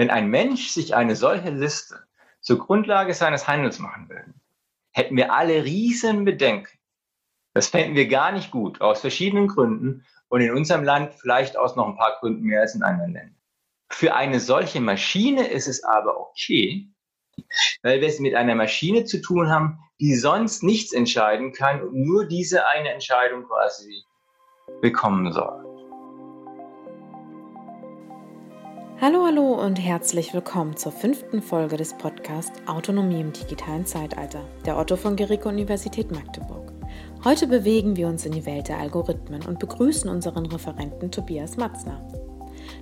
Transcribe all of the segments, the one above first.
Wenn ein Mensch sich eine solche Liste zur Grundlage seines Handels machen will, hätten wir alle riesen Bedenken. Das fänden wir gar nicht gut, aus verschiedenen Gründen und in unserem Land vielleicht aus noch ein paar Gründen mehr als in anderen Ländern. Für eine solche Maschine ist es aber okay, weil wir es mit einer Maschine zu tun haben, die sonst nichts entscheiden kann und nur diese eine Entscheidung quasi bekommen soll. Hallo, hallo und herzlich willkommen zur fünften Folge des Podcasts Autonomie im digitalen Zeitalter der Otto von Guericke Universität Magdeburg. Heute bewegen wir uns in die Welt der Algorithmen und begrüßen unseren Referenten Tobias Matzner.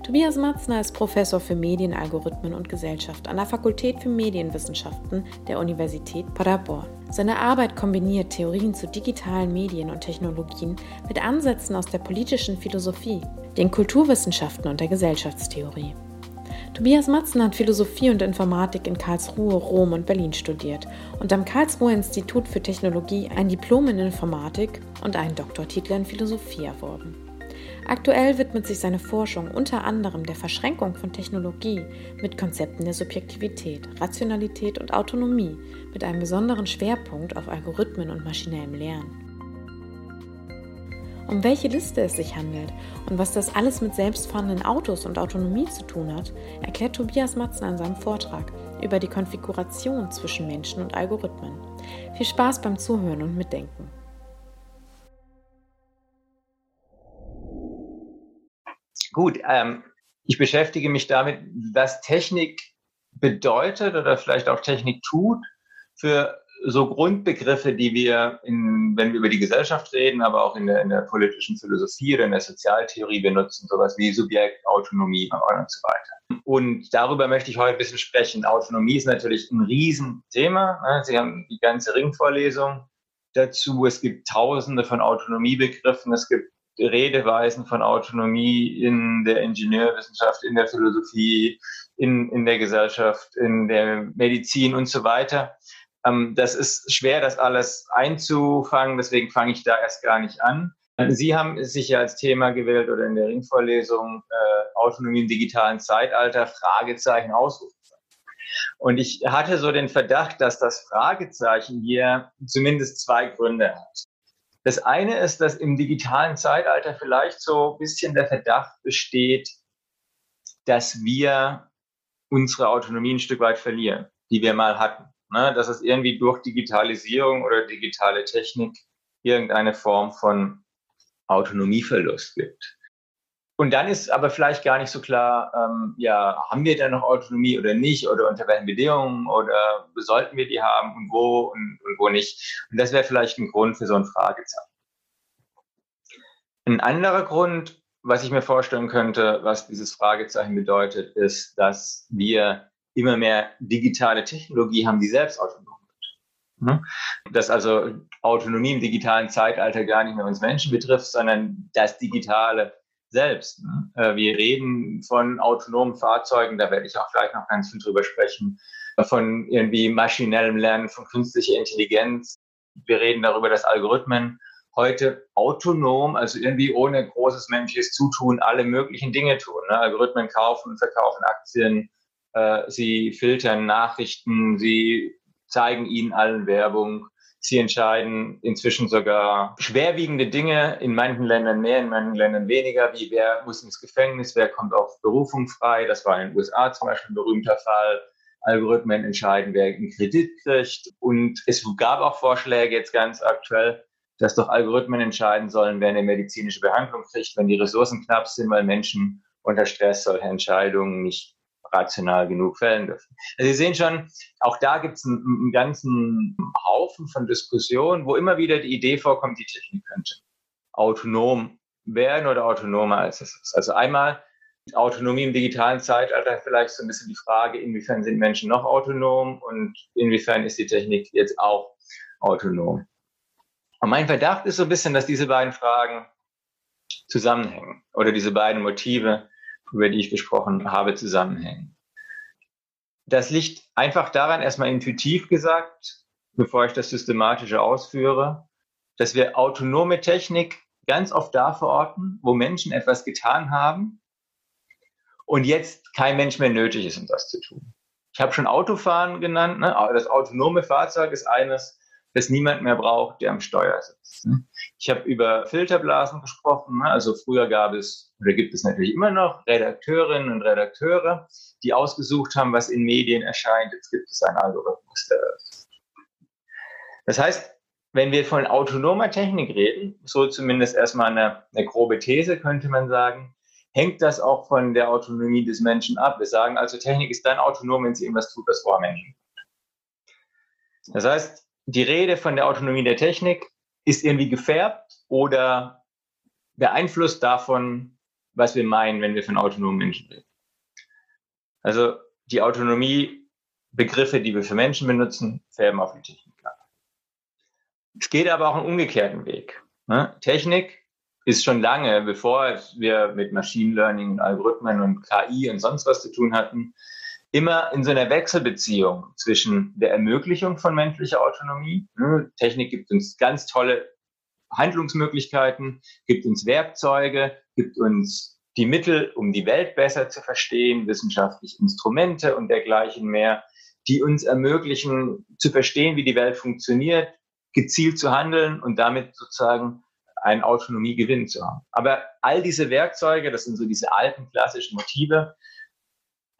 Tobias Matzner ist Professor für Medien, Algorithmen und Gesellschaft an der Fakultät für Medienwissenschaften der Universität Paderborn. Seine Arbeit kombiniert Theorien zu digitalen Medien und Technologien mit Ansätzen aus der politischen Philosophie, den Kulturwissenschaften und der Gesellschaftstheorie. Tobias Matzen hat Philosophie und Informatik in Karlsruhe, Rom und Berlin studiert und am Karlsruher Institut für Technologie ein Diplom in Informatik und einen Doktortitel in Philosophie erworben. Aktuell widmet sich seine Forschung unter anderem der Verschränkung von Technologie mit Konzepten der Subjektivität, Rationalität und Autonomie mit einem besonderen Schwerpunkt auf Algorithmen und maschinellem Lernen um welche Liste es sich handelt und was das alles mit selbstfahrenden Autos und Autonomie zu tun hat, erklärt Tobias Matzen in seinem Vortrag über die Konfiguration zwischen Menschen und Algorithmen. Viel Spaß beim Zuhören und Mitdenken. Gut, ähm, ich beschäftige mich damit, was Technik bedeutet oder vielleicht auch Technik tut für so Grundbegriffe, die wir, in, wenn wir über die Gesellschaft reden, aber auch in der, in der politischen Philosophie oder in der Sozialtheorie benutzen, sowas wie Subjekt, Autonomie und so weiter. Und darüber möchte ich heute ein bisschen sprechen. Autonomie ist natürlich ein Riesenthema. Ne? Sie haben die ganze Ringvorlesung dazu. Es gibt tausende von Autonomiebegriffen. Es gibt Redeweisen von Autonomie in der Ingenieurwissenschaft, in der Philosophie, in, in der Gesellschaft, in der Medizin und so weiter. Ähm, das ist schwer, das alles einzufangen, deswegen fange ich da erst gar nicht an. Sie haben sich ja als Thema gewählt oder in der Ringvorlesung äh, Autonomie im digitalen Zeitalter, Fragezeichen, Ausrufezeichen. Und ich hatte so den Verdacht, dass das Fragezeichen hier zumindest zwei Gründe hat. Das eine ist, dass im digitalen Zeitalter vielleicht so ein bisschen der Verdacht besteht, dass wir unsere Autonomie ein Stück weit verlieren, die wir mal hatten ne, dass es irgendwie durch Digitalisierung oder digitale Technik irgendeine Form von Autonomieverlust gibt. Und dann ist aber vielleicht gar nicht so klar, ähm, ja, haben wir denn noch Autonomie oder nicht oder unter welchen Bedingungen oder sollten wir die haben und wo und, und wo nicht. Und das wäre vielleicht ein Grund für so ein Fragezeichen. Ein anderer Grund, was ich mir vorstellen könnte, was dieses Fragezeichen bedeutet, ist, dass wir immer mehr digitale Technologie haben, die selbst autonom wird. Mhm. Dass also Autonomie im digitalen Zeitalter gar nicht mehr uns Menschen betrifft, sondern das Digitale selbst. Ne? Äh, wir reden von autonomen Fahrzeugen, da werde ich auch gleich noch ganz viel drüber sprechen, von irgendwie maschinellem Lernen, von künstlicher Intelligenz. Wir reden darüber, dass Algorithmen heute autonom, also irgendwie ohne großes menschliches Zutun, alle möglichen Dinge tun. Ne? Algorithmen kaufen und verkaufen Aktien, sie filtern Nachrichten, sie zeigen ihnen allen Werbung. Sie entscheiden inzwischen sogar schwerwiegende Dinge, in manchen Ländern mehr, in manchen Ländern weniger, wie wer muss ins Gefängnis, wer kommt auf Berufung frei. Das war in den USA zum Beispiel ein berühmter Fall. Algorithmen entscheiden, wer einen Kredit kriegt. Und es gab auch Vorschläge jetzt ganz aktuell, dass doch Algorithmen entscheiden sollen, wer eine medizinische Behandlung kriegt, wenn die Ressourcen knapp sind, weil Menschen unter Stress solche Entscheidungen nicht rational genug fällen dürfen. Also Sie sehen schon, auch da gibt es einen, einen, ganzen Haufen von Diskussionen, wo immer wieder die Idee vorkommt, die Technik könnte autonom werden oder autonomer als es ist. Also einmal Autonomie im digitalen Zeitalter vielleicht so ein bisschen die Frage, inwiefern sind Menschen noch autonom und inwiefern ist die Technik jetzt auch autonom. Und mein Verdacht ist so ein bisschen, dass diese beiden Fragen zusammenhängen oder diese beiden Motive über die ich gesprochen habe, zusammenhängen. Das liegt einfach daran, erstmal intuitiv gesagt, bevor ich das systematische ausführe, dass wir autonome Technik ganz oft da verorten, wo Menschen etwas getan haben und jetzt kein Mensch mehr nötig ist, um das zu tun. Ich habe schon Autofahren genannt. Ne? Das autonome Fahrzeug ist eines, das niemand mehr braucht, der am Steuer sitzt. Ne? Ich habe über Filterblasen gesprochen. Ne? Also früher gab es, oder gibt es natürlich immer noch, Redakteurinnen und Redakteure, die ausgesucht haben, was in Medien erscheint. Jetzt gibt es einen Algorithmus, das heißt, wenn wir von autonomer Technik reden, so zumindest erstmal eine, eine grobe These, könnte man sagen, hängt das auch von der Autonomie des Menschen ab. Wir sagen also, Technik ist dann autonom, wenn sie irgendwas tut, was vor Menschen. Das heißt, die Rede von der Autonomie der Technik ist irgendwie gefärbt oder beeinflusst davon, was wir meinen, wenn wir von autonomen Menschen reden. Also die Autonomie, Begriffe, die wir für Menschen benutzen, färben auf die Technik ab. Es geht aber auch einen umgekehrten Weg. Ne? Technik ist schon lange, bevor wir mit Machine Learning und Algorithmen und KI und sonst was zu tun hatten, immer in so einer Wechselbeziehung zwischen der Ermöglichung von menschlicher Autonomie. Ne? Technik gibt uns ganz tolle Handlungsmöglichkeiten, gibt uns Werkzeuge, gibt uns die Mittel, um die Welt besser zu verstehen, wissenschaftliche Instrumente und dergleichen mehr, die uns ermöglichen zu verstehen, wie die Welt funktioniert, gezielt zu handeln und damit sozusagen einen Autonomiegewinn zu haben. Aber all diese Werkzeuge, das sind so diese alten klassischen Motive,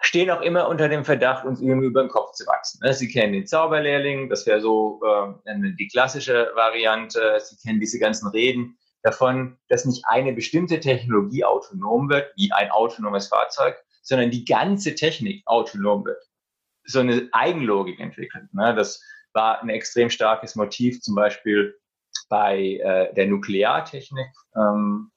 stehen auch immer unter dem Verdacht, uns irgendwie über den Kopf zu wachsen. Ne? Sie kennen den Zauberlehrling, das wäre so äh, die klassische Variante. Sie kennen diese ganzen Reden davon, dass nicht eine bestimmte Technologie autonom wird, wie ein autonomes Fahrzeug, sondern die ganze Technik autonom wird. So eine Eigenlogik entwickelt. Ne? Das war ein extrem starkes Motiv, zum Beispiel bei äh, der Nukleartechnik ähm,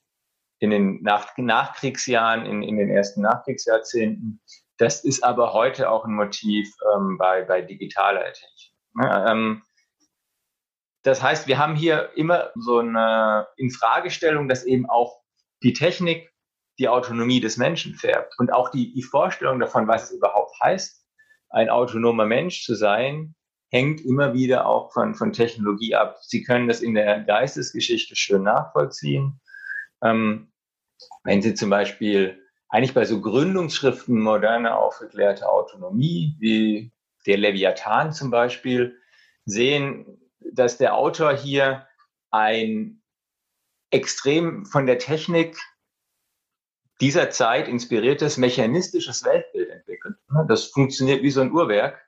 in den Nach Nachkriegsjahren, in, in den ersten Nachkriegsjahrzehnten. Das ist aber heute auch ein Motiv ähm, bei, bei digitaler Technik. Ja, ähm, das heißt, wir haben hier immer so eine Infragestellung, dass eben auch die Technik die Autonomie des Menschen färbt und auch die, die Vorstellung davon, was es überhaupt heißt, ein autonomer Mensch zu sein, hängt immer wieder auch von, von Technologie ab. Sie können das in der Geistesgeschichte schön nachvollziehen. Ähm, wenn Sie zum Beispiel eigentlich bei so Gründungsschriften moderne aufgeklärte Autonomie, wie der Leviathan zum Beispiel, sehen, dass der Autor hier ein extrem von der Technik dieser Zeit inspiriertes mechanistisches Weltbild entwickelt. Das funktioniert wie so ein Uhrwerk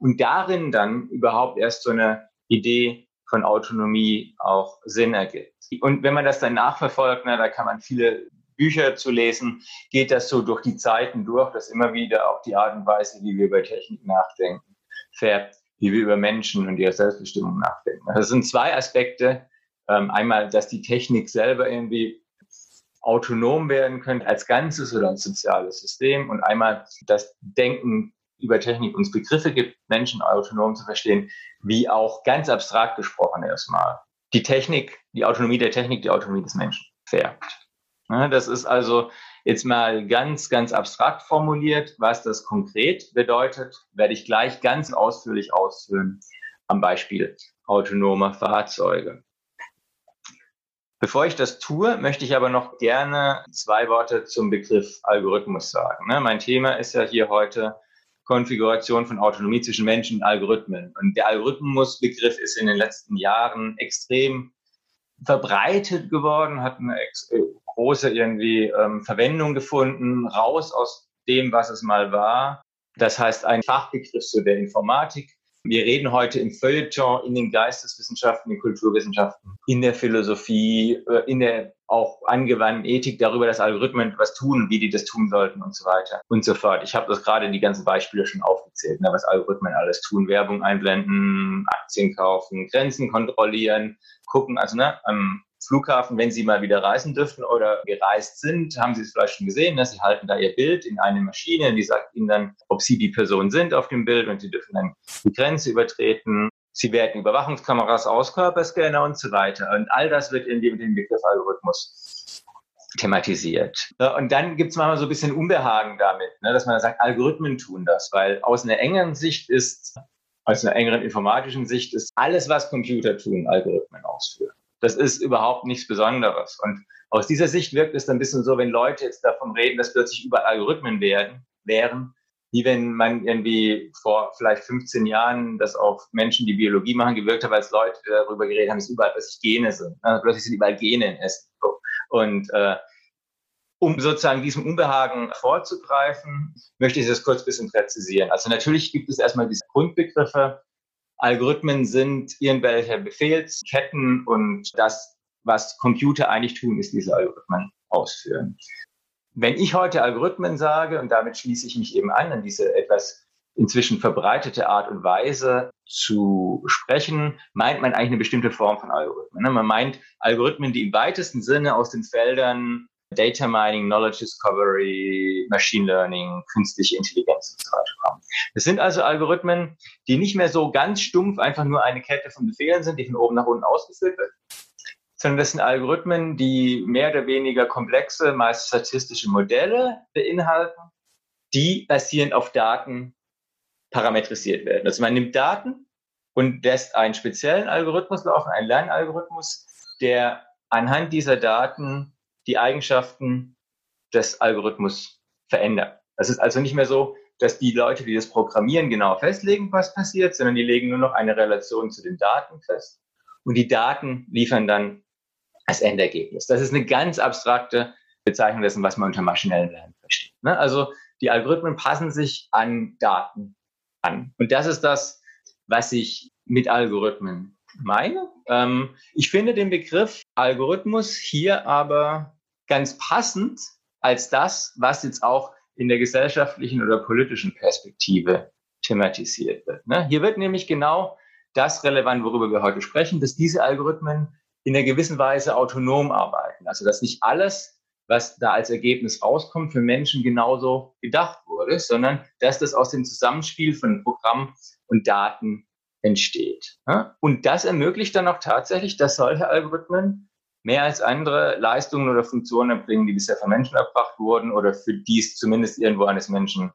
und darin dann überhaupt erst so eine Idee von Autonomie auch Sinn ergibt. Und wenn man das dann nachverfolgt, na, da kann man viele Bücher zu lesen, geht das so durch die Zeiten durch, dass immer wieder auch die Art und Weise, wie wir über Technik nachdenken, färbt, wie wir über Menschen und ihre Selbstbestimmung nachdenken. Das sind zwei Aspekte. Ähm, einmal, dass die Technik selber irgendwie autonom werden könnte als Ganzes oder als soziales System und einmal das Denken über Technik uns Begriffe gibt, Menschen autonom zu verstehen, wie auch ganz abstrakt gesprochen erstmal die Technik, die Autonomie der Technik, die Autonomie des Menschen färbt. Das ist also jetzt mal ganz, ganz abstrakt formuliert. Was das konkret bedeutet, werde ich gleich ganz ausführlich ausführen am Beispiel autonomer Fahrzeuge. Bevor ich das tue, möchte ich aber noch gerne zwei Worte zum Begriff Algorithmus sagen. Mein Thema ist ja hier heute Konfiguration von Autonomie zwischen Menschen und Algorithmen. Und der Algorithmusbegriff ist in den letzten Jahren extrem verbreitet geworden, hat eine große irgendwie ähm, Verwendung gefunden, raus aus dem, was es mal war. Das heißt, ein Fachbegriff zu der Informatik. Wir reden heute im Feuilleton, in den Geisteswissenschaften, in den Kulturwissenschaften, in der Philosophie, äh, in der auch angewandten Ethik darüber, dass Algorithmen was tun, wie die das tun sollten und so weiter und so fort. Ich habe das gerade die ganzen Beispiele schon aufgezählt, ne, was Algorithmen alles tun. Werbung einblenden, Aktien kaufen, Grenzen kontrollieren, gucken. Also ne, am Flughafen, wenn Sie mal wieder reisen dürfen oder gereist sind, haben Sie es vielleicht schon gesehen, ne? Sie halten da Ihr Bild in eine Maschine, die sagt Ihnen dann, ob Sie die Person sind auf dem Bild und Sie dürfen dann die Grenze übertreten Sie werten Überwachungskameras aus, Körperscanner und so weiter. Und all das wird in dem, dem Begriff Algorithmus thematisiert. Und dann gibt es manchmal so ein bisschen Unbehagen damit, ne, dass man sagt, Algorithmen tun das, weil aus einer engeren Sicht ist, aus einer engeren informatischen Sicht ist alles, was Computer tun, Algorithmen ausführen. Das ist überhaupt nichts Besonderes. Und aus dieser Sicht wirkt es dann ein bisschen so, wenn Leute jetzt davon reden, dass plötzlich überall Algorithmen werden, wären, wie wenn man irgendwie vor vielleicht 15 Jahren das auf Menschen, die Biologie machen, gewirkt hat, als Leute darüber geredet haben, dass überall plötzlich Gene sind. Also plötzlich sind überall Gene in Essen. Und äh, um sozusagen diesem Unbehagen vorzugreifen, möchte ich das kurz ein bisschen präzisieren. Also natürlich gibt es erstmal diese Grundbegriffe. Algorithmen sind irgendwelche Befehlsketten und das, was Computer eigentlich tun, ist diese Algorithmen ausführen. Wenn ich heute Algorithmen sage, und damit schließe ich mich eben an, an diese etwas inzwischen verbreitete Art und Weise zu sprechen, meint man eigentlich eine bestimmte Form von Algorithmen. Ne? Man meint Algorithmen, die im weitesten Sinne aus den Feldern Data Mining, Knowledge Discovery, Machine Learning, künstliche Intelligenz und so weiter kommen. Das sind also Algorithmen, die nicht mehr so ganz stumpf einfach nur eine Kette von Befehlen sind, die von oben nach unten ausgeführt wird, sondern das sind Algorithmen, die mehr oder weniger komplexe, meist statistische Modelle beinhalten, die basierend auf Daten parametrisiert werden. Also man nimmt Daten und lässt einen speziellen Algorithmus laufen, einen Lernalgorithmus, der anhand dieser Daten die Eigenschaften des Algorithmus verändern. Es ist also nicht mehr so, dass die Leute, die das programmieren, genau festlegen, was passiert, sondern die legen nur noch eine Relation zu den Daten fest. Und die Daten liefern dann als Endergebnis. Das ist eine ganz abstrakte Bezeichnung dessen, was man unter maschinellem Lernen versteht. Ne? Also die Algorithmen passen sich an Daten an. Und das ist das, was ich mit Algorithmen meine. Ähm, ich finde den Begriff Algorithmus hier aber ganz passend als das, was jetzt auch in der gesellschaftlichen oder politischen Perspektive thematisiert wird. Ne? Hier wird nämlich genau das relevant, worüber wir heute sprechen, dass diese Algorithmen in einer gewissen Weise autonom arbeiten. Also dass nicht alles, was da als Ergebnis rauskommt, für Menschen genauso gedacht wurde, sondern dass das aus dem Zusammenspiel von Programm und Daten entsteht. Und das ermöglicht dann auch tatsächlich, dass solche Algorithmen mehr als andere Leistungen oder Funktionen erbringen, die bisher von Menschen erbracht wurden oder für die es zumindest irgendwo eines Menschen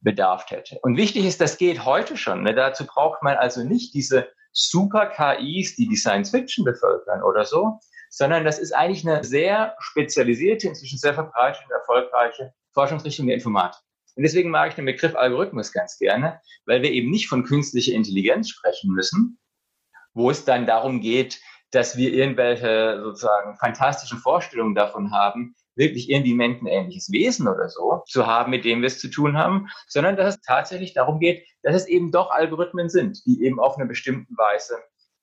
Bedarf hätte. Und wichtig ist, das geht heute schon. Ne? Dazu braucht man also nicht diese super KIs, die die Science Fiction bevölkern oder so, sondern das ist eigentlich eine sehr spezialisierte, inzwischen sehr verbreitete und erfolgreiche Forschungsrichtung der Informatik. Und deswegen mag ich den Begriff Algorithmus ganz gerne, weil wir eben nicht von künstlicher Intelligenz sprechen müssen, wo es dann darum geht, dass wir irgendwelche sozusagen fantastischen Vorstellungen davon haben, wirklich irgendwie menschenähnliches Wesen oder so zu haben, mit dem wir es zu tun haben, sondern dass es tatsächlich darum geht, dass es eben doch Algorithmen sind, die eben auf eine bestimmte Weise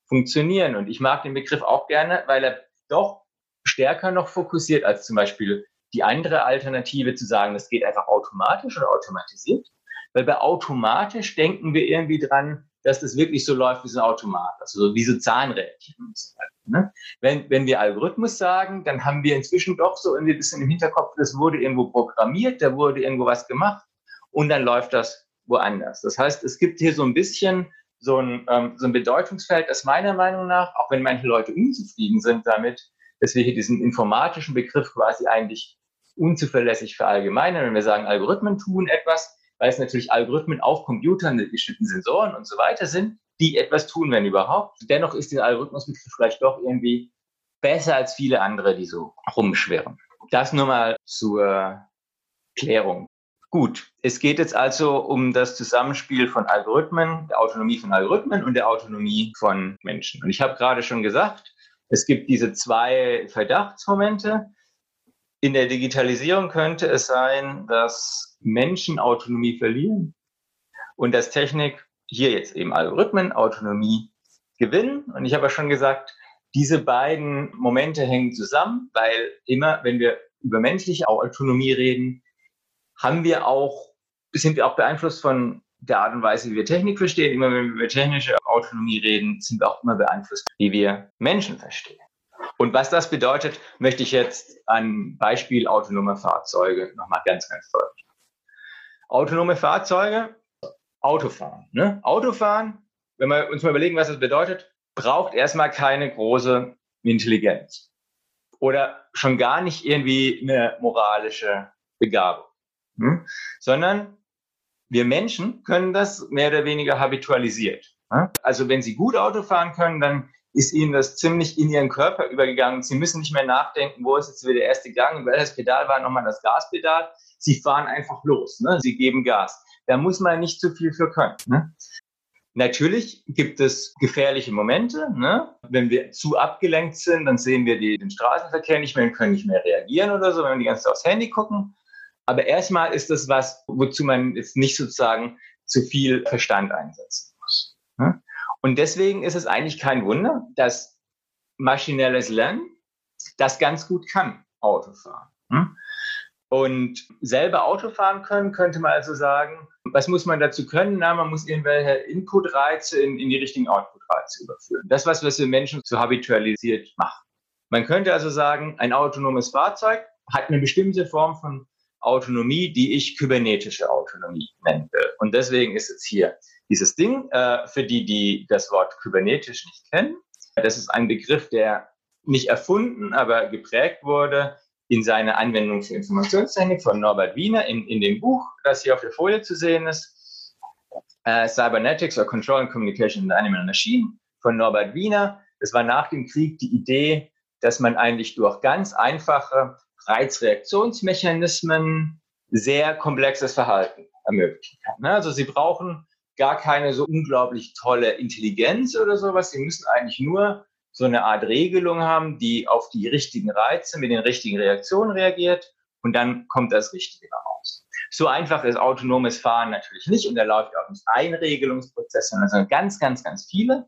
funktionieren. Und ich mag den Begriff auch gerne, weil er doch stärker noch fokussiert als zum Beispiel die andere Alternative zu sagen, das geht einfach automatisch oder automatisiert. Weil bei automatisch denken wir irgendwie dran, dass das wirklich so läuft wie so ein Automat, also wie so Zahnrädchen und so weiter. Ne? Wenn, wenn wir Algorithmus sagen, dann haben wir inzwischen doch so ein bisschen im Hinterkopf, das wurde irgendwo programmiert, da wurde irgendwo was gemacht und dann läuft das woanders. Das heißt, es gibt hier so ein bisschen so ein, ähm, so ein Bedeutungsfeld, das meiner Meinung nach, auch wenn manche Leute unzufrieden sind damit, dass wir hier diesen informatischen Begriff quasi eigentlich unzuverlässig verallgemeinern. Wenn wir sagen, Algorithmen tun etwas, weil es natürlich Algorithmen auf Computern mit bestimmten Sensoren und so weiter sind, die etwas tun, wenn überhaupt. Dennoch ist der Algorithmusbegriff vielleicht doch irgendwie besser als viele andere, die so rumschwirren. Das nur mal zur Klärung. Gut, es geht jetzt also um das Zusammenspiel von Algorithmen, der Autonomie von Algorithmen und der Autonomie von Menschen. Und ich habe gerade schon gesagt, es gibt diese zwei Verdachtsmomente. In der Digitalisierung könnte es sein, dass Menschen Autonomie verlieren und dass Technik hier jetzt eben Algorithmen Autonomie gewinnen. Und ich habe ja schon gesagt, diese beiden Momente hängen zusammen, weil immer, wenn wir über menschliche Autonomie reden, haben wir auch, sind wir auch beeinflusst von der Art und Weise, wie wir Technik verstehen. Immer wenn wir über technische Autonomie reden, sind wir auch immer beeinflusst, wie wir Menschen verstehen. Und was das bedeutet, möchte ich jetzt an Beispiel autonome Fahrzeuge nochmal ganz, ganz deutlich. Autonome Fahrzeuge, Autofahren. Ne? Autofahren, wenn wir uns mal überlegen, was das bedeutet, braucht erstmal keine große Intelligenz. Oder schon gar nicht irgendwie eine moralische Begabung. Hm? Sondern wir Menschen können das mehr oder weniger habitualisiert. Ne? Also wenn Sie gut Auto fahren können, dann ist ihnen das ziemlich in ihren Körper übergegangen. Sie müssen nicht mehr nachdenken, wo ist jetzt wieder der erste Gang welches Pedal war nochmal das Gaspedal. Sie fahren einfach los, ne? sie geben Gas. Da muss man nicht zu viel für können. Ne? Natürlich gibt es gefährliche Momente. Ne? Wenn wir zu abgelenkt sind, dann sehen wir den Straßenverkehr nicht mehr und können nicht mehr reagieren oder so, wenn wir die ganze Zeit aufs Handy gucken. Aber erstmal ist das was, wozu man jetzt nicht sozusagen zu viel Verstand. Ne? Und deswegen ist es eigentlich kein Wunder, dass maschinelles Lernen das ganz gut kann, Autofahren. Hm? Und selber Auto fahren können, könnte man also sagen, was muss man dazu können? Na, man muss irgendwelche Input-Reize in, in die richtigen Output-Reize überführen. Das, was, wir Menschen so habitualisiert machen. Man könnte also sagen, ein autonomes Fahrzeug hat eine bestimmte Form von Autonomie, die ich kybernetische Autonomie nennen will. Und deswegen ist jetzt hier dieses Ding, äh, für die, die das Wort kybernetisch nicht kennen. Das ist ein Begriff, der nicht erfunden, aber geprägt wurde in seiner Anwendung für Informationstechnik von Norbert Wiener in, in dem Buch, das hier auf der Folie zu sehen ist. Äh, Cybernetics or Control and Communication in the Animal Machine von Norbert Wiener. Das war nach dem Krieg die Idee, dass man eigentlich durch ganz einfache Reizreaktionsmechanismen sehr komplexes Verhalten ermöglichen kann. Ne? Also Sie brauchen gar keine so unglaublich tolle Intelligenz oder sowas. Sie müssen eigentlich nur so eine Art Regelung haben, die auf die richtigen Reize mit den richtigen Reaktionen reagiert und dann kommt das Richtige raus. So einfach ist autonomes Fahren natürlich nicht und da läuft auch nicht ein Regelungsprozess, sondern ganz, ganz, ganz viele.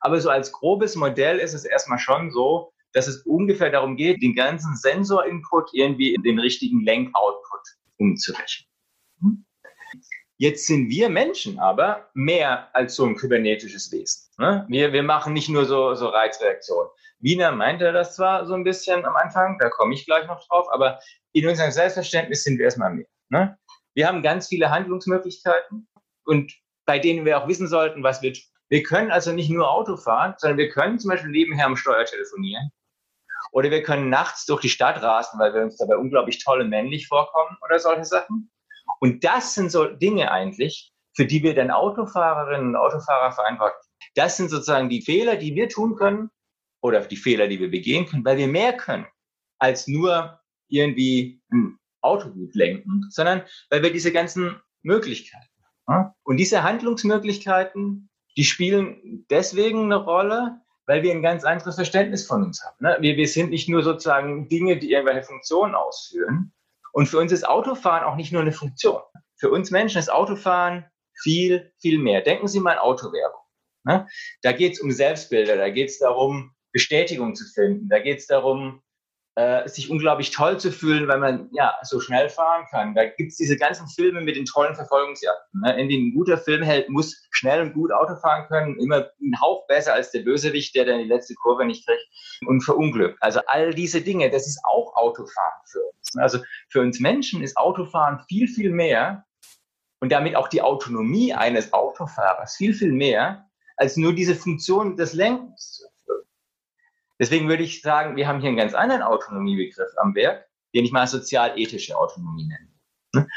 Aber so als grobes Modell ist es erstmal schon so, dass es ungefähr darum geht, den ganzen Sensor-Input irgendwie in den richtigen Lenk-Output umzurechnen. Jetzt sind wir Menschen aber mehr als so ein kybernetisches Wesen. Ne? Wir, wir machen nicht nur so, so Reizreaktionen. Wiener meinte das zwar so ein bisschen am Anfang, da komme ich gleich noch drauf, aber in unserem Selbstverständnis sind wir erstmal mehr. Ne? Wir haben ganz viele Handlungsmöglichkeiten und bei denen wir auch wissen sollten, was wir tun. Wir können also nicht nur Auto fahren, sondern wir können zum Beispiel nebenher am Steuer telefonieren. Oder wir können nachts durch die Stadt rasen, weil wir uns dabei unglaublich toll und männlich vorkommen oder solche Sachen. Und das sind so Dinge eigentlich, für die wir dann Autofahrerinnen und Autofahrer verantwortlich. Das sind sozusagen die Fehler, die wir tun können oder die Fehler, die wir begehen können, weil wir mehr können als nur irgendwie ein Auto gut lenken, sondern weil wir diese ganzen Möglichkeiten haben. Und diese Handlungsmöglichkeiten, die spielen deswegen eine Rolle, weil wir ein ganz anderes Verständnis von uns haben. Ne? Wir sind nicht nur sozusagen Dinge, die irgendwelche Funktionen ausführen. Und für uns ist Autofahren auch nicht nur eine Funktion. Für uns Menschen ist Autofahren viel, viel mehr. Denken Sie mal an Autowerbung. Ne? Da geht es um Selbstbilder, da geht es darum, Bestätigung zu finden, da geht es darum, äh, sich unglaublich toll zu fühlen, weil man ja so schnell fahren kann. Da gibt es diese ganzen Filme mit den tollen Verfolgungsjagden, ne, in denen ein guter Filmheld muss schnell und gut Auto fahren können, immer einen Hauch besser als der Bösewicht, der dann die letzte Kurve nicht kriegt und verunglückt. Also all diese Dinge, das ist auch Autofahren für uns. Ne. Also für uns Menschen ist Autofahren viel, viel mehr und damit auch die Autonomie eines Autofahrers viel, viel mehr als nur diese Funktion des Lenkens Deswegen würde ich sagen, wir haben hier einen ganz anderen Autonomiebegriff am Werk, den ich mal sozial-ethische Autonomie nenne. Ne?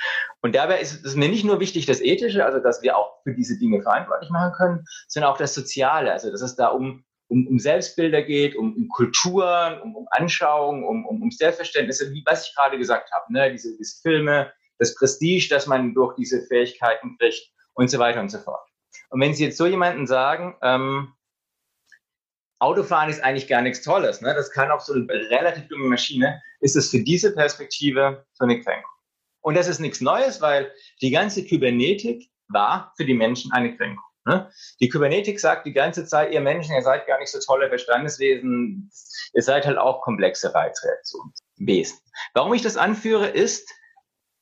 Und dabei ist es mir nicht nur wichtig, das Ethische, also dass wir auch für diese Dinge verantwortlich machen können, sondern auch das Soziale, also dass es da um, um, um Selbstbilder geht, um, um Kulturen, um, um Anschauungen, um, um, um Selbstverständnisse, wie was ich gerade gesagt habe, ne? diese, diese Filme, das Prestige, das man durch diese Fähigkeiten kriegt und so weiter und so fort. Und wenn Sie jetzt so jemanden sagen, ähm, Autofahren ist eigentlich gar nichts Tolles. Ne? Das kann auch so eine relativ dumme Maschine. Ist es für diese Perspektive so eine Kränkung? Und das ist nichts Neues, weil die ganze Kybernetik war für die Menschen eine Kränkung. Ne? Die Kybernetik sagt die ganze Zeit, ihr Menschen, ihr seid gar nicht so tolle Verstandeswesen, ihr seid halt auch komplexe Reizreaktionswesen. Warum ich das anführe, ist,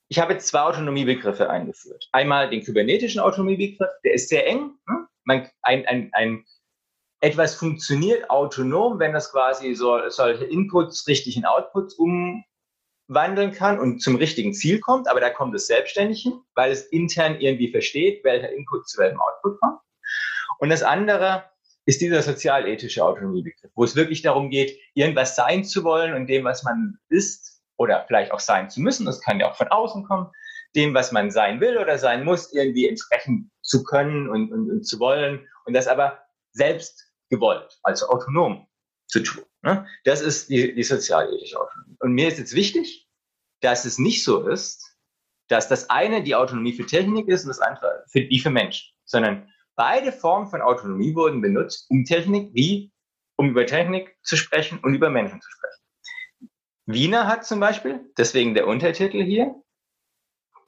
ich habe jetzt zwei Autonomiebegriffe eingeführt. Einmal den kybernetischen Autonomiebegriff, der ist sehr eng. Ne? Man, ein, ein, ein etwas funktioniert autonom, wenn das quasi so, solche Inputs richtig in Outputs umwandeln kann und zum richtigen Ziel kommt, aber da kommt es selbstständig hin, weil es intern irgendwie versteht, welcher Input zu welchem Output kommt. Und das andere ist dieser sozial-ethische Autonomiebegriff, wo es wirklich darum geht, irgendwas sein zu wollen und dem, was man ist oder vielleicht auch sein zu müssen, das kann ja auch von außen kommen, dem, was man sein will oder sein muss, irgendwie entsprechen zu können und, und, und zu wollen und das aber selbst gewollt, also autonom zu tun. Ne? Das ist die, die sozialethische Autonomie. Und mir ist jetzt wichtig, dass es nicht so ist, dass das eine die Autonomie für Technik ist und das andere für die für Menschen, sondern beide Formen von Autonomie wurden benutzt, um Technik wie um über Technik zu sprechen und über Menschen zu sprechen. Wiener hat zum Beispiel, deswegen der Untertitel hier,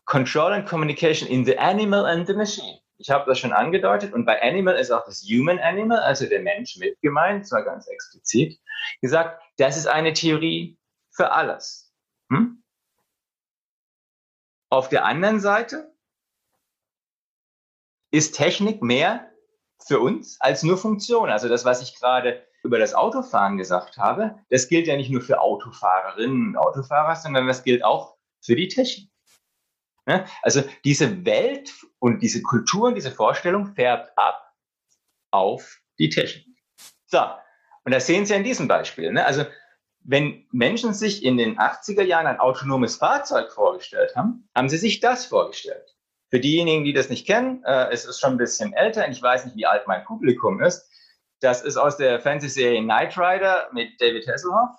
Control and Communication in the Animal and the Machine. Ich habe das schon angedeutet und bei Animal ist auch das Human Animal, also der Mensch mit gemeint, zwar ganz explizit, gesagt, das ist eine Theorie für alles. Hm? Auf der anderen Seite ist Technik mehr für uns als nur Funktion. Also das, was ich gerade über das Autofahren gesagt habe, das gilt ja nicht nur für Autofahrerinnen und Autofahrer, sondern das gilt auch für die Technik. Also diese Welt und diese Kultur und diese Vorstellung färbt ab auf die Technik. So, und das sehen Sie in diesem Beispiel. Ne? Also wenn Menschen sich in den 80er Jahren ein autonomes Fahrzeug vorgestellt haben, haben sie sich das vorgestellt. Für diejenigen, die das nicht kennen, äh, es ist schon ein bisschen älter und ich weiß nicht, wie alt mein Publikum ist. Das ist aus der Fernsehserie Knight Rider mit David Hasselhoff.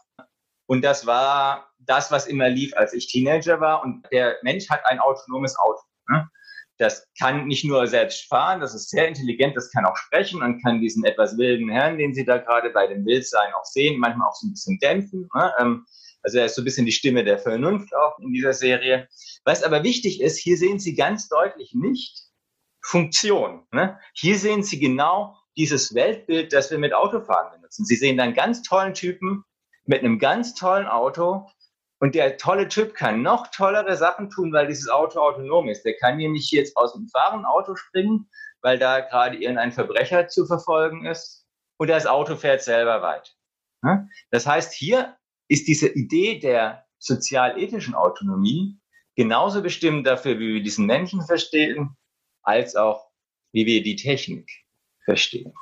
Und das war das, was immer lief, als ich Teenager war. Und der Mensch hat ein autonomes Auto. Ne? Das kann nicht nur selbst fahren, das ist sehr intelligent, das kann auch sprechen und kann diesen etwas wilden Herrn, den Sie da gerade bei dem Wildsein auch sehen, manchmal auch so ein bisschen dämpfen. Ne? Ähm, also er ist so ein bisschen die Stimme der Vernunft auch in dieser Serie. Was aber wichtig ist, hier sehen Sie ganz deutlich nicht Funktion. Ne? Hier sehen Sie genau dieses Weltbild, das wir mit Autofahren benutzen. Sie sehen dann ganz tollen Typen mit einem ganz tollen Auto, und der tolle Typ kann noch tollere Sachen tun, weil dieses Auto autonom ist. Der kann hier nicht jetzt aus dem fahrenden Auto springen, weil da gerade irgendein Verbrecher zu verfolgen ist. Und das Auto fährt selber weit. Das heißt, hier ist diese Idee der sozial-ethischen Autonomie genauso bestimmt dafür, wie wir diesen Menschen verstehen, als auch wie wir die Technik verstehen.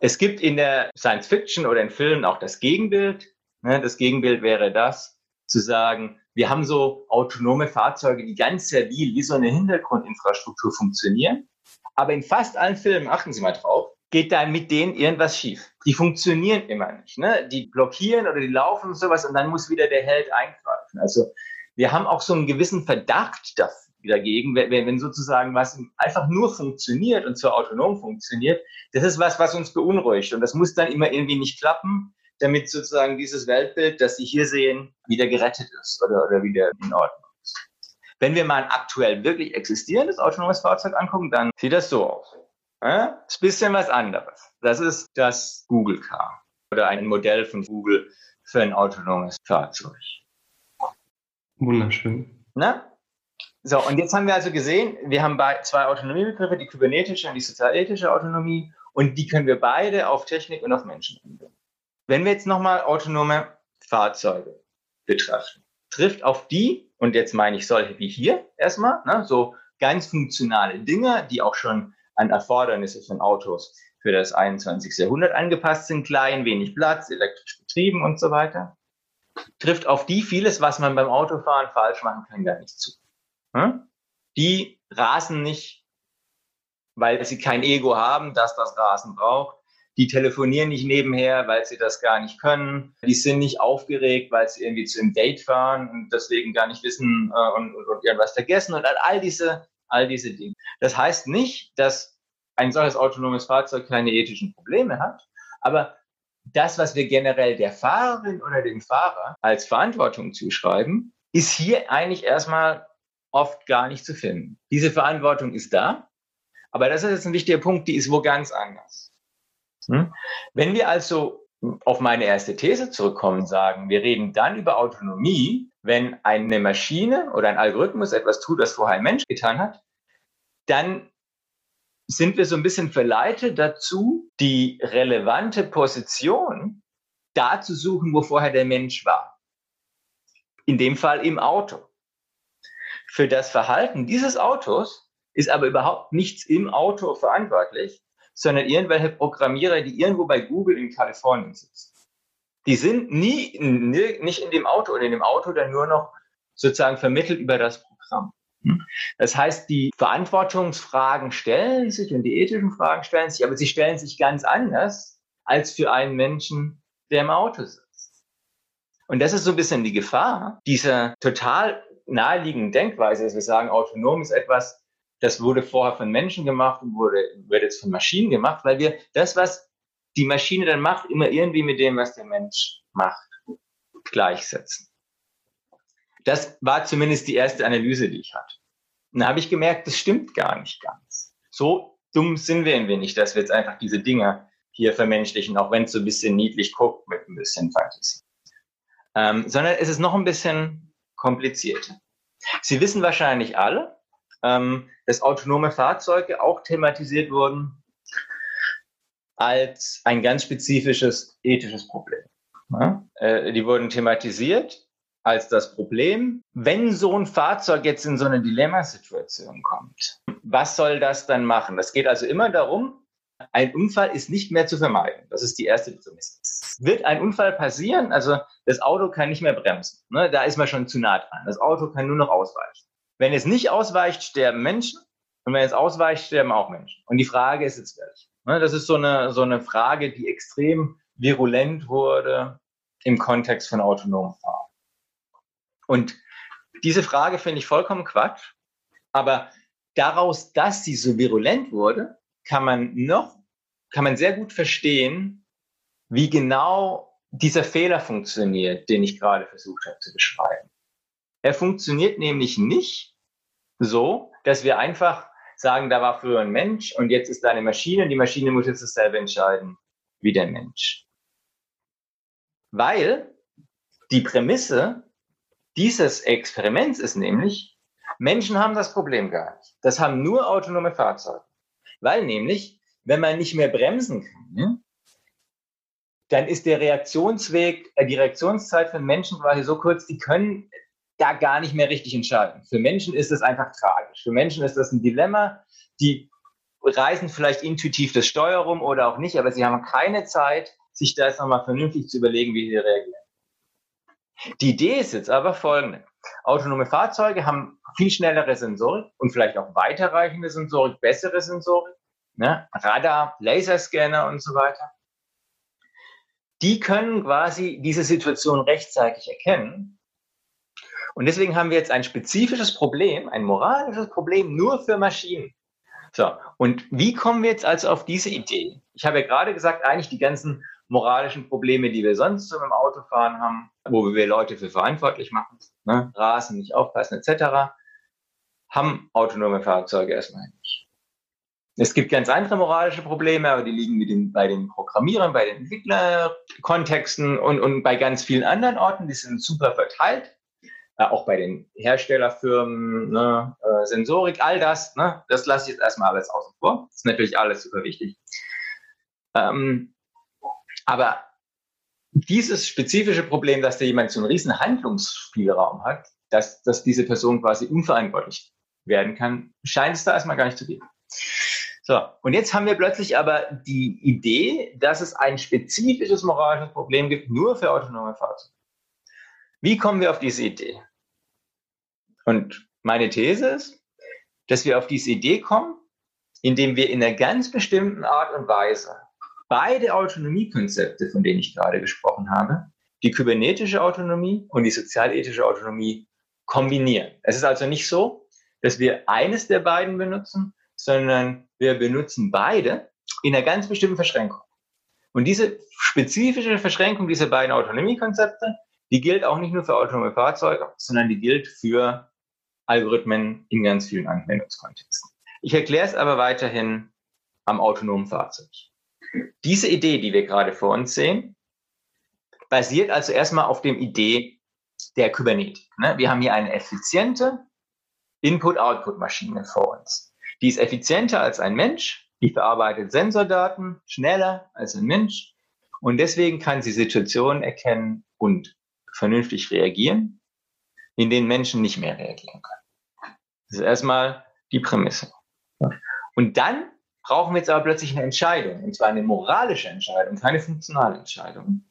Es gibt in der Science Fiction oder in Filmen auch das Gegenbild. Ne, das Gegenbild wäre das, zu sagen, wir haben so autonome Fahrzeuge, die ganz stabil wie so eine Hintergrundinfrastruktur funktionieren. Aber in fast allen Filmen, achten Sie mal drauf, geht da mit denen irgendwas schief. Die funktionieren immer nicht. Ne? Die blockieren oder die laufen und sowas und dann muss wieder der Held eingreifen. Also wir haben auch so einen gewissen Verdacht dagegen, wenn, wenn sozusagen was einfach nur funktioniert und zwar autonom funktioniert, das ist was, was uns beunruhigt und das muss dann immer irgendwie nicht klappen damit sozusagen dieses Weltbild, das Sie hier sehen, wieder gerettet ist oder, oder wieder in Ordnung ist. Wenn wir mal ein aktuell wirklich existierendes autonomes Fahrzeug angucken, dann sieht das so aus. Ja? Ist ein bisschen was anderes. Das ist das Google Car oder ein Modell von Google für ein autonomes Fahrzeug. Wunderschön. Na? So, und jetzt haben wir also gesehen, wir haben zwei Autonomiebegriffe, die kybernetische und die sozialethische Autonomie, und die können wir beide auf Technik und auf Menschen anwenden. Wenn wir jetzt nochmal autonome Fahrzeuge betrachten, trifft auf die, und jetzt meine ich solche wie hier erstmal, ne, so ganz funktionale Dinge, die auch schon an Erfordernisse von Autos für das 21. Jahrhundert angepasst sind, klein, wenig Platz, elektrisch betrieben und so weiter, trifft auf die vieles, was man beim Autofahren falsch machen kann, gar nicht zu. Hm? Die rasen nicht, weil sie kein Ego haben, das das Rasen braucht, die telefonieren nicht nebenher, weil sie das gar nicht können. Die sind nicht aufgeregt, weil sie irgendwie zu einem Date fahren und deswegen gar nicht wissen äh, und, und, und irgendwas vergessen und all diese, all diese Dinge. Das heißt nicht, dass ein solches autonomes Fahrzeug keine ethischen Probleme hat, aber das, was wir generell der Fahrerin oder dem Fahrer als Verantwortung zuschreiben, ist hier eigentlich erstmal oft gar nicht zu finden. Diese Verantwortung ist da, aber das ist jetzt ein wichtiger Punkt, die ist wo ganz anders. Hm? Wenn wir also auf meine erste These zurückkommen, sagen, wir reden dann über Autonomie, wenn eine Maschine oder ein Algorithmus etwas tut, das vorher ein Mensch getan hat, dann sind wir so ein bisschen verleitet dazu, die relevante Position da zu suchen, wo vorher der Mensch war. In dem Fall im Auto. Für das Verhalten dieses Autos ist aber überhaupt nichts im Auto verantwortlich, sondern irgendwelche Programmierer, die irgendwo bei Google in Kalifornien sitzen. Die sind nie, nicht in dem Auto oder in dem Auto dann nur noch sozusagen vermittelt über das Programm. Hm? Das heißt, die Verantwortungsfragen stellen sich und die ethischen Fragen stellen sich, aber sie stellen sich ganz anders als für einen Menschen, der im Auto sitzt. Und das ist so ein bisschen die Gefahr dieser total naheliegenden Denkweise, dass wir sagen, autonom ist etwas, das wurde vorher von Menschen gemacht und wurde, wird jetzt von Maschinen gemacht, weil wir das, was die Maschine dann macht, immer irgendwie mit dem, was der Mensch macht, gleichsetzen. Das war zumindest die erste Analyse, die ich hatte. Und da habe ich gemerkt, das stimmt gar nicht ganz. So dumm sind wir ein wenig, dass wir jetzt einfach diese Dinge hier vermenschlichen, auch wenn es so ein bisschen niedlich guckt mit ein bisschen Fantasie. Ähm, sondern es ist noch ein bisschen komplizierter. Sie wissen wahrscheinlich alle, ähm, dass autonome Fahrzeuge auch thematisiert wurden als ein ganz spezifisches ethisches Problem. Ja? Äh, die wurden thematisiert als das Problem, wenn so ein Fahrzeug jetzt in so eine Dilemmasituation kommt. Was soll das dann machen? Das geht also immer darum, ein Unfall ist nicht mehr zu vermeiden. Das ist die erste Prämisse. Wird ein Unfall passieren, also das Auto kann nicht mehr bremsen. Ne? Da ist man schon zu nah dran. Das Auto kann nur noch ausweichen. Wenn es nicht ausweicht, sterben Menschen. Und wenn es ausweicht, sterben auch Menschen. Und die Frage ist jetzt welche. Ne? Das ist so eine, so eine Frage, die extrem virulent wurde im Kontext von autonomen Fahren. Und diese Frage finde ich vollkommen Quatsch. Aber daraus, dass sie so virulent wurde, kann man noch, kann man sehr gut verstehen, wie genau dieser Fehler funktioniert, den ich gerade versucht habe zu beschreiben. Er funktioniert nämlich nicht so, dass wir einfach sagen, da war früher ein Mensch und jetzt ist da eine Maschine und die Maschine muss jetzt dasselbe entscheiden wie der Mensch. Weil die Prämisse dieses Experiments ist nämlich, Menschen haben das Problem gar nicht. Das haben nur autonome Fahrzeuge. Weil nämlich, wenn man nicht mehr bremsen kann, dann ist der Reaktionsweg, äh, die Reaktionszeit von Menschen quasi so kurz, die können da gar nicht mehr richtig entscheiden. Für Menschen ist es einfach tragisch. Für Menschen ist das ein Dilemma. Die reisen vielleicht intuitiv das Steuer rum oder auch nicht, aber sie haben keine Zeit, sich da jetzt nochmal vernünftig zu überlegen, wie sie reagieren. Die Idee ist jetzt aber folgende. Autonome Fahrzeuge haben viel schnellere Sensorik und vielleicht auch weiterreichende Sensorik, bessere Sensorik, ne? Radar, Laserscanner und so weiter. Die können quasi diese Situation rechtzeitig erkennen. Und deswegen haben wir jetzt ein spezifisches Problem, ein moralisches Problem nur für Maschinen. So, und wie kommen wir jetzt also auf diese Idee? Ich habe ja gerade gesagt, eigentlich die ganzen moralischen Probleme, die wir sonst so im Autofahren haben, wo wir Leute für verantwortlich machen, ne? rasen, nicht aufpassen etc., haben autonome Fahrzeuge erstmal nicht. Es gibt ganz andere moralische Probleme, aber die liegen den, bei den Programmierern, bei den Entwicklerkontexten und, und bei ganz vielen anderen Orten. Die sind super verteilt. Äh, auch bei den Herstellerfirmen, ne, äh, Sensorik, all das. Ne, das lasse ich jetzt erstmal alles außen vor. Ist natürlich alles super wichtig. Ähm, aber dieses spezifische Problem, dass da jemand so einen riesen Handlungsspielraum hat, dass, dass diese Person quasi unverantwortlich werden kann, scheint es da erstmal gar nicht zu geben. So, und jetzt haben wir plötzlich aber die Idee, dass es ein spezifisches moralisches Problem gibt, nur für autonome Fahrzeuge. Wie kommen wir auf diese Idee? Und meine These ist, dass wir auf diese Idee kommen, indem wir in einer ganz bestimmten Art und Weise beide Autonomiekonzepte, von denen ich gerade gesprochen habe, die kybernetische Autonomie und die sozialethische Autonomie kombinieren. Es ist also nicht so, dass wir eines der beiden benutzen, sondern wir benutzen beide in einer ganz bestimmten Verschränkung. Und diese spezifische Verschränkung dieser beiden Autonomiekonzepte, die gilt auch nicht nur für autonome Fahrzeuge, sondern die gilt für Algorithmen in ganz vielen Anwendungskontexten. Ich erkläre es aber weiterhin am autonomen Fahrzeug. Diese Idee, die wir gerade vor uns sehen, basiert also erstmal auf dem Idee der Kybernetik. Ne? Wir haben hier eine effiziente Input-Output-Maschine vor uns. Die ist effizienter als ein Mensch, die verarbeitet Sensordaten schneller als ein Mensch und deswegen kann sie Situationen erkennen und vernünftig reagieren, in denen Menschen nicht mehr reagieren können. Das ist erstmal die Prämisse. Und dann brauchen wir jetzt aber plötzlich eine Entscheidung, und zwar eine moralische Entscheidung, keine funktionale Entscheidung.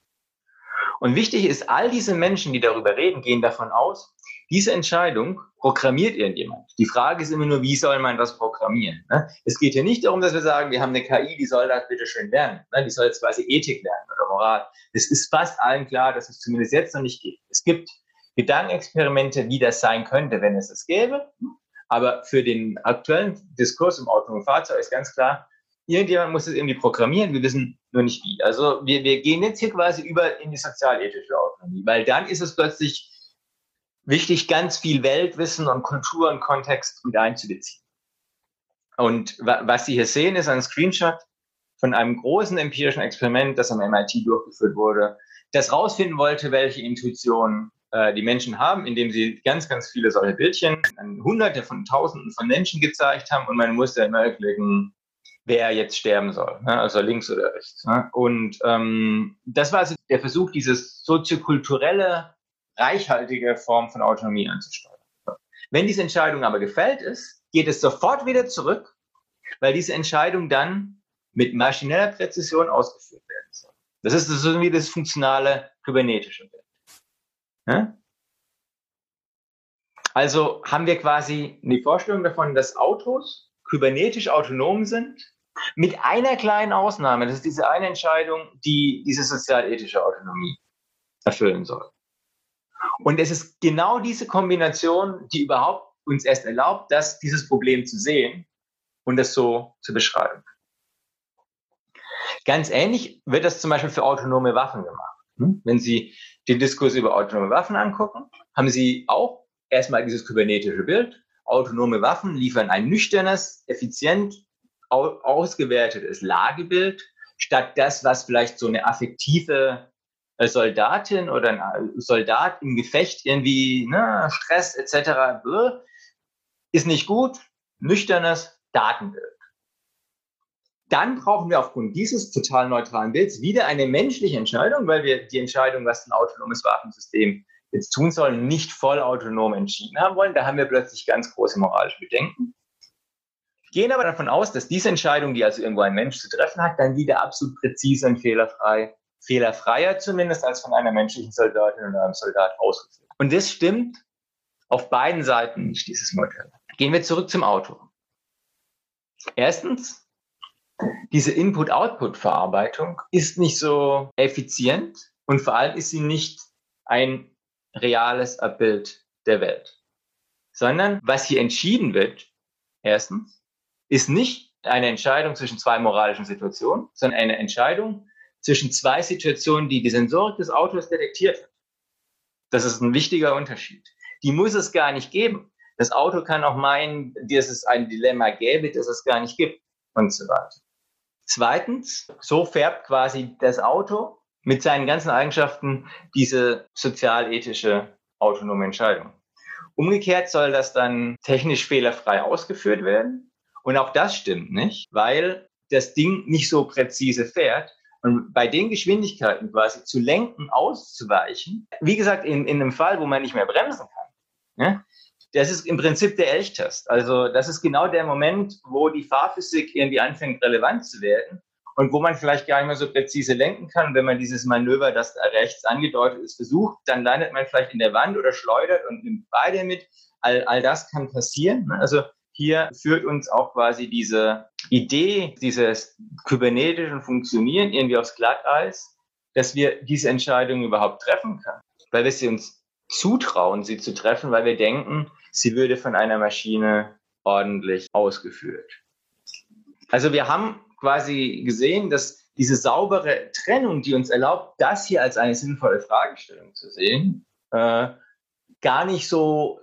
Und wichtig ist, all diese Menschen, die darüber reden, gehen davon aus, Diese Entscheidung programmiert irgendjemand. Die Frage ist immer nur, wie soll man das programmieren? Ne? Es geht hier nicht darum, dass wir sagen, wir haben eine KI, die soll das bitte schön lernen. Ne? Die soll jetzt quasi Ethik lernen oder Moral. Es ist fast allen klar, dass es zumindest jetzt noch nicht geht. Es gibt Gedankenexperimente, wie das sein könnte, wenn es es gäbe. Aber für den aktuellen Diskurs im autonomen Fahrzeug ist ganz klar, irgendjemand muss es irgendwie programmieren, wir wissen nur nicht wie. Also wir, wir gehen jetzt hier quasi über in die sozialethische Autonomie, weil dann ist es plötzlich wichtig, ganz viel Weltwissen und Kultur und Kontext mit einzubeziehen. Und was Sie hier sehen, ist ein Screenshot von einem großen empirischen Experiment, das am MIT durchgeführt wurde, das rausfinden wollte, welche Intuitionen äh, die Menschen haben, indem sie ganz, ganz viele solche Bildchen Hunderte von Tausenden von Menschen gezeigt haben und man musste immer klicken, wer jetzt sterben soll, ne? also links oder rechts. Ne? Und ähm, das war also der Versuch, dieses soziokulturelle reichhaltige Form von Autonomie anzusteuern. Wenn diese Entscheidung aber gefällt ist, geht es sofort wieder zurück, weil diese Entscheidung dann mit maschineller Präzision ausgeführt werden soll. Das ist so wie das funktionale kybernetische Bild. Ja? Also haben wir quasi eine Vorstellung davon, dass Autos kybernetisch autonom sind, mit einer kleinen Ausnahme. Das ist diese eine Entscheidung, die diese sozialethische Autonomie erfüllen soll. Und es ist genau diese Kombination, die überhaupt uns erst erlaubt, das, dieses Problem zu sehen und das so zu beschreiben. Ganz ähnlich wird das zum Beispiel für autonome Waffen gemacht. Hm? Wenn Sie den Diskurs über autonome Waffen angucken, haben Sie auch erstmal dieses kybernetische Bild. Autonome Waffen liefern ein nüchternes, effizient ausgewertetes Lagebild, statt das, was vielleicht so eine affektive Soldatin oder ein Soldat im Gefecht irgendwie ne, Stress etc. ist nicht gut, nüchternes Datenbild. Dann brauchen wir aufgrund dieses total neutralen Bilds wieder eine menschliche Entscheidung, weil wir die Entscheidung, was ein autonomes Waffensystem jetzt tun soll, nicht vollautonom entschieden haben wollen. Da haben wir plötzlich ganz große moralische Bedenken. Gehen aber davon aus, dass diese Entscheidung, die also irgendwo ein Mensch zu treffen hat, dann wieder absolut präzise und fehlerfrei fehlerfreier zumindest als von einer menschlichen Soldatin oder einem Soldat ausgeführt. Und das stimmt auf beiden Seiten nicht, dieses Modell. Gehen wir zurück zum Auto. Erstens, diese Input-Output-Verarbeitung ist nicht so effizient und vor allem ist sie nicht ein reales Abbild der Welt, sondern was hier entschieden wird, erstens, ist nicht eine Entscheidung zwischen zwei moralischen Situationen, sondern eine Entscheidung zwischen zwei Situationen, die die Sensorik des Autos detektiert hat. Das ist ein wichtiger Unterschied. Die muss es gar nicht geben. Das Auto kann auch meinen, dass es ein Dilemma gäbe, das es gar nicht gibt und so weiter. Zweitens, so färbt quasi das Auto mit seinen ganzen Eigenschaften diese sozialethische autonome Entscheidung. Umgekehrt soll das dann technisch fehlerfrei ausgeführt werden. Und auch das stimmt nicht, weil das Ding nicht so präzise fährt, und bei den Geschwindigkeiten quasi zu lenken, auszuweichen, wie gesagt, in, in einem Fall, wo man nicht mehr bremsen kann, ja, das ist im Prinzip der Elchtest. Also das ist genau der Moment, wo die Fahrphysik irgendwie anfängt, relevant zu werden und wo man vielleicht gar nicht mehr so präzise lenken kann. Wenn man dieses Manöver, das da rechts angedeutet ist, versucht, dann landet man vielleicht in der Wand oder schleudert und nimmt beide mit. All, all das kann passieren. Also hier führt uns auch quasi diese Idee dieses kybernetischen Funktionieren irgendwie aufs Glatteis, dass wir diese Entscheidung überhaupt treffen können, weil wir sie uns zutrauen, sie zu treffen, weil wir denken, sie würde von einer Maschine ordentlich ausgeführt. Also wir haben quasi gesehen, dass diese saubere Trennung, die uns erlaubt, das hier als eine sinnvolle Fragestellung zu sehen, äh, gar nicht so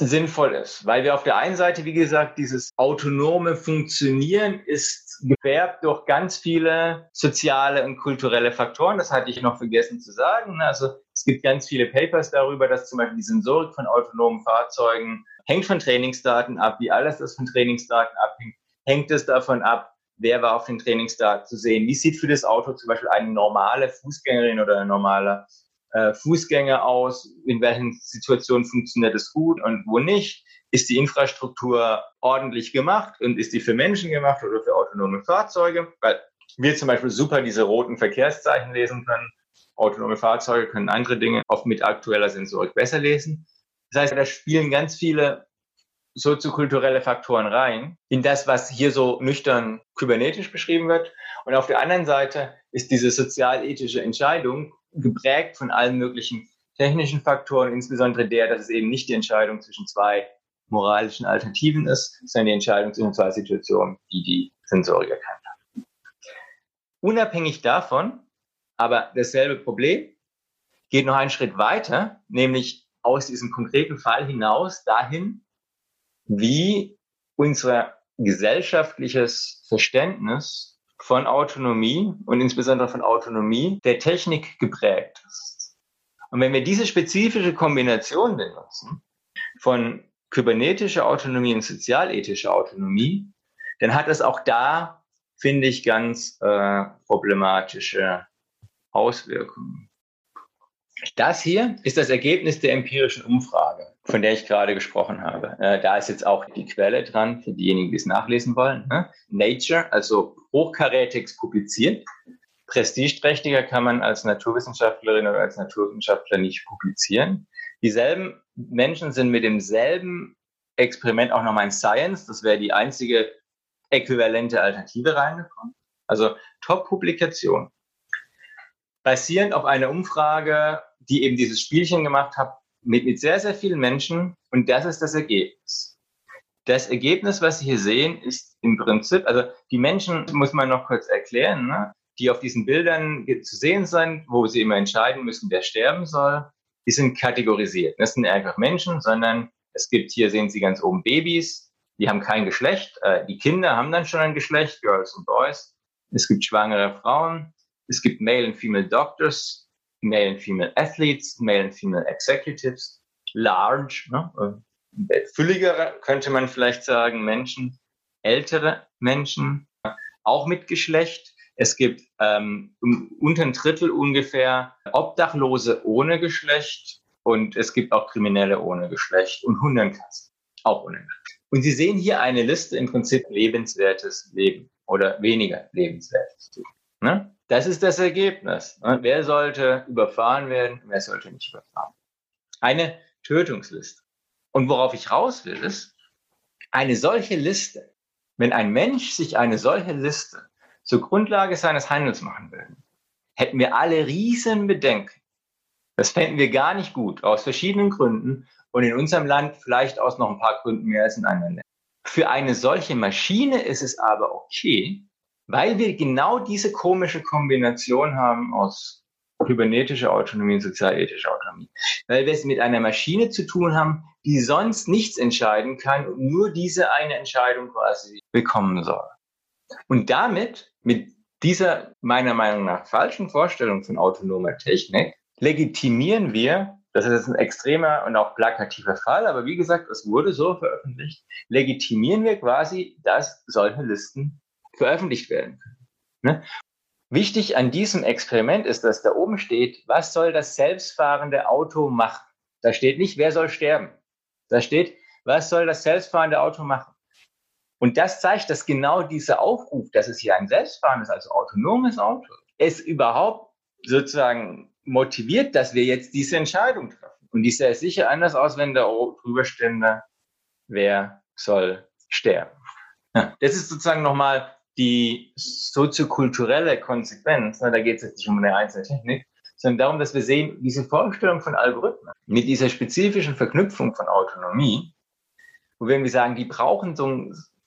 sinnvoll ist, weil wir auf der einen Seite, wie gesagt, dieses autonome Funktionieren ist gefärbt durch ganz viele soziale und kulturelle Faktoren. Das hatte ich noch vergessen zu sagen. Also es gibt ganz viele Papers darüber, dass zum Beispiel die Sensorik von autonomen Fahrzeugen hängt von Trainingsdaten ab. Wie alles das von Trainingsdaten abhängt, hängt es davon ab, wer war auf den Trainingsdaten zu sehen. Wie sieht für das Auto zum Beispiel eine normale Fußgängerin oder ein normaler äh, Fußgänger aus, in welchen Situationen funktioniert es gut und wo nicht. Ist die Infrastruktur ordentlich gemacht und ist die für Menschen gemacht oder für autonome Fahrzeuge? Weil wir zum Beispiel super diese roten Verkehrszeichen lesen können. Autonome Fahrzeuge können andere Dinge oft mit aktueller Sensorik besser lesen. Das heißt, da spielen ganz viele soziokulturelle Faktoren rein in das, was hier so nüchtern kybernetisch beschrieben wird. Und auf der anderen Seite ist diese sozialethische Entscheidung geprägt von allen möglichen technischen Faktoren, insbesondere der, dass es eben nicht die Entscheidung zwischen zwei moralischen Alternativen ist, sondern die Entscheidung zwischen zwei Situationen, die die Sensorik erkannt hat. Unabhängig davon, aber dasselbe Problem, geht noch einen Schritt weiter, nämlich aus diesem konkreten Fall hinaus dahin, wie unser gesellschaftliches Verständnis von Autonomie und insbesondere von Autonomie der Technik geprägt ist. Und wenn wir diese spezifische Kombination benutzen von kybernetischer Autonomie und sozialethischer Autonomie, dann hat das auch da, finde ich, ganz äh, problematische Auswirkungen. Das hier ist das Ergebnis der empirischen Umfrage, von der ich gerade gesprochen habe. Äh, da ist jetzt auch die Quelle dran für diejenigen, die es nachlesen wollen. Ne? Nature, also hochkarätig publiziert. Prestigeträchtiger kann man als Naturwissenschaftlerin oder als Naturwissenschaftler nicht publizieren. Dieselben Menschen sind mit demselben Experiment auch nochmal in Science, das wäre die einzige äquivalente Alternative reingekommen. Also Top-Publikation. Basierend auf einer Umfrage die eben dieses Spielchen gemacht hat mit, mit sehr, sehr vielen Menschen. Und das ist das Ergebnis. Das Ergebnis, was Sie hier sehen, ist im Prinzip, also die Menschen, muss man noch kurz erklären, ne, die auf diesen Bildern zu sehen sind, wo sie immer entscheiden müssen, wer sterben soll, die sind kategorisiert. Das sind einfach Menschen, sondern es gibt hier, sehen Sie ganz oben, Babys, die haben kein Geschlecht. Äh, die Kinder haben dann schon ein Geschlecht, Girls und Boys. Es gibt schwangere Frauen. Es gibt Male und Female Doctors male and female athletes, male and female executives, large, ne, äh, fülligere könnte man vielleicht sagen, Menschen, ältere Menschen, auch mit Geschlecht. Es gibt ähm, unter ein Drittel ungefähr Obdachlose ohne Geschlecht und es gibt auch Kriminelle ohne Geschlecht und Hundenkatzen auch ohne Geschlecht. Und Sie sehen hier eine Liste im Prinzip lebenswertes Leben oder weniger lebenswertes Leben. Ne? Das ist das Ergebnis. Ne? Wer sollte überfahren werden, wer sollte nicht überfahren? Eine Tötungsliste. Und worauf ich raus will, ist, eine solche Liste, wenn ein Mensch sich eine solche Liste zur Grundlage seines Handels machen will, hätten wir alle riesen Bedenken. Das fänden wir gar nicht gut, aus verschiedenen Gründen und in unserem Land vielleicht aus noch ein paar Gründen mehr als in anderen Ländern. Für eine solche Maschine ist es aber okay, weil wir genau diese komische Kombination haben aus kybernetischer Autonomie und sozialethischer Autonomie. Weil wir es mit einer Maschine zu tun haben, die sonst nichts entscheiden kann und nur diese eine Entscheidung quasi bekommen soll. Und damit, mit dieser meiner Meinung nach falschen Vorstellung von autonomer Technik, legitimieren wir, das ist jetzt ein extremer und auch plakativer Fall, aber wie gesagt, es wurde so veröffentlicht, legitimieren wir quasi, dass solche Listen veröffentlicht werden. Ne? Wichtig an diesem Experiment ist, dass da oben steht, was soll das selbstfahrende Auto machen? Da steht nicht, wer soll sterben. Da steht, was soll das selbstfahrende Auto machen? Und das zeigt, dass genau dieser Aufruf, dass es hier ein selbstfahrendes, also autonomes Auto, es überhaupt sozusagen motiviert, dass wir jetzt diese Entscheidung treffen. Und die sähe sicher anders aus, wenn da drüber stände, wer soll sterben. Das ist sozusagen nochmal die soziokulturelle Konsequenz, ne, da geht es jetzt nicht um eine einzelne Technik, sondern darum, dass wir sehen, diese Vorstellung von Algorithmen mit dieser spezifischen Verknüpfung von Autonomie, wo wir irgendwie sagen, die brauchen so,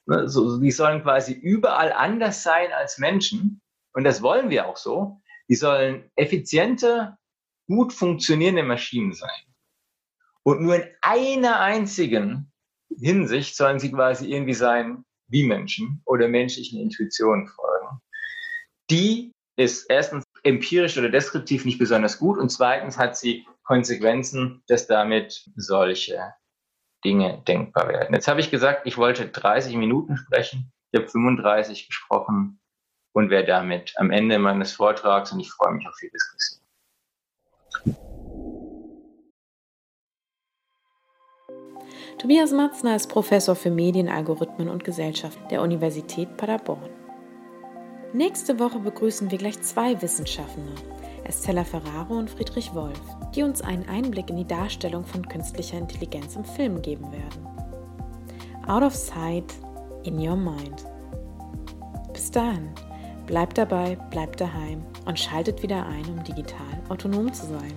ne, so, die sollen quasi überall anders sein als Menschen. Und das wollen wir auch so. Die sollen effiziente, gut funktionierende Maschinen sein. Und nur in einer einzigen Hinsicht sollen sie quasi irgendwie sein wie Menschen oder menschlichen Intuitionen folgen. Die ist erstens empirisch oder deskriptiv nicht besonders gut und zweitens hat sie Konsequenzen, dass damit solche Dinge denkbar werden. Jetzt habe ich gesagt, ich wollte 30 Minuten sprechen. Ich habe 35 gesprochen und wäre damit am Ende meines Vortrags und ich freue mich auf die Diskussion. Tobias Matzner ist Professor für Medien, Algorithmen und Gesellschaft der Universität Paderborn. Nächste Woche begrüßen wir gleich zwei Wissenschaftler. Estella Ferraro und Friedrich Wolf, die uns einen Einblick in die Darstellung von künstlicher Intelligenz im Film geben werden. Out of Sight, in Your Mind. Bis dahin, bleibt dabei, bleibt daheim und schaltet wieder ein, um digital autonom zu sein.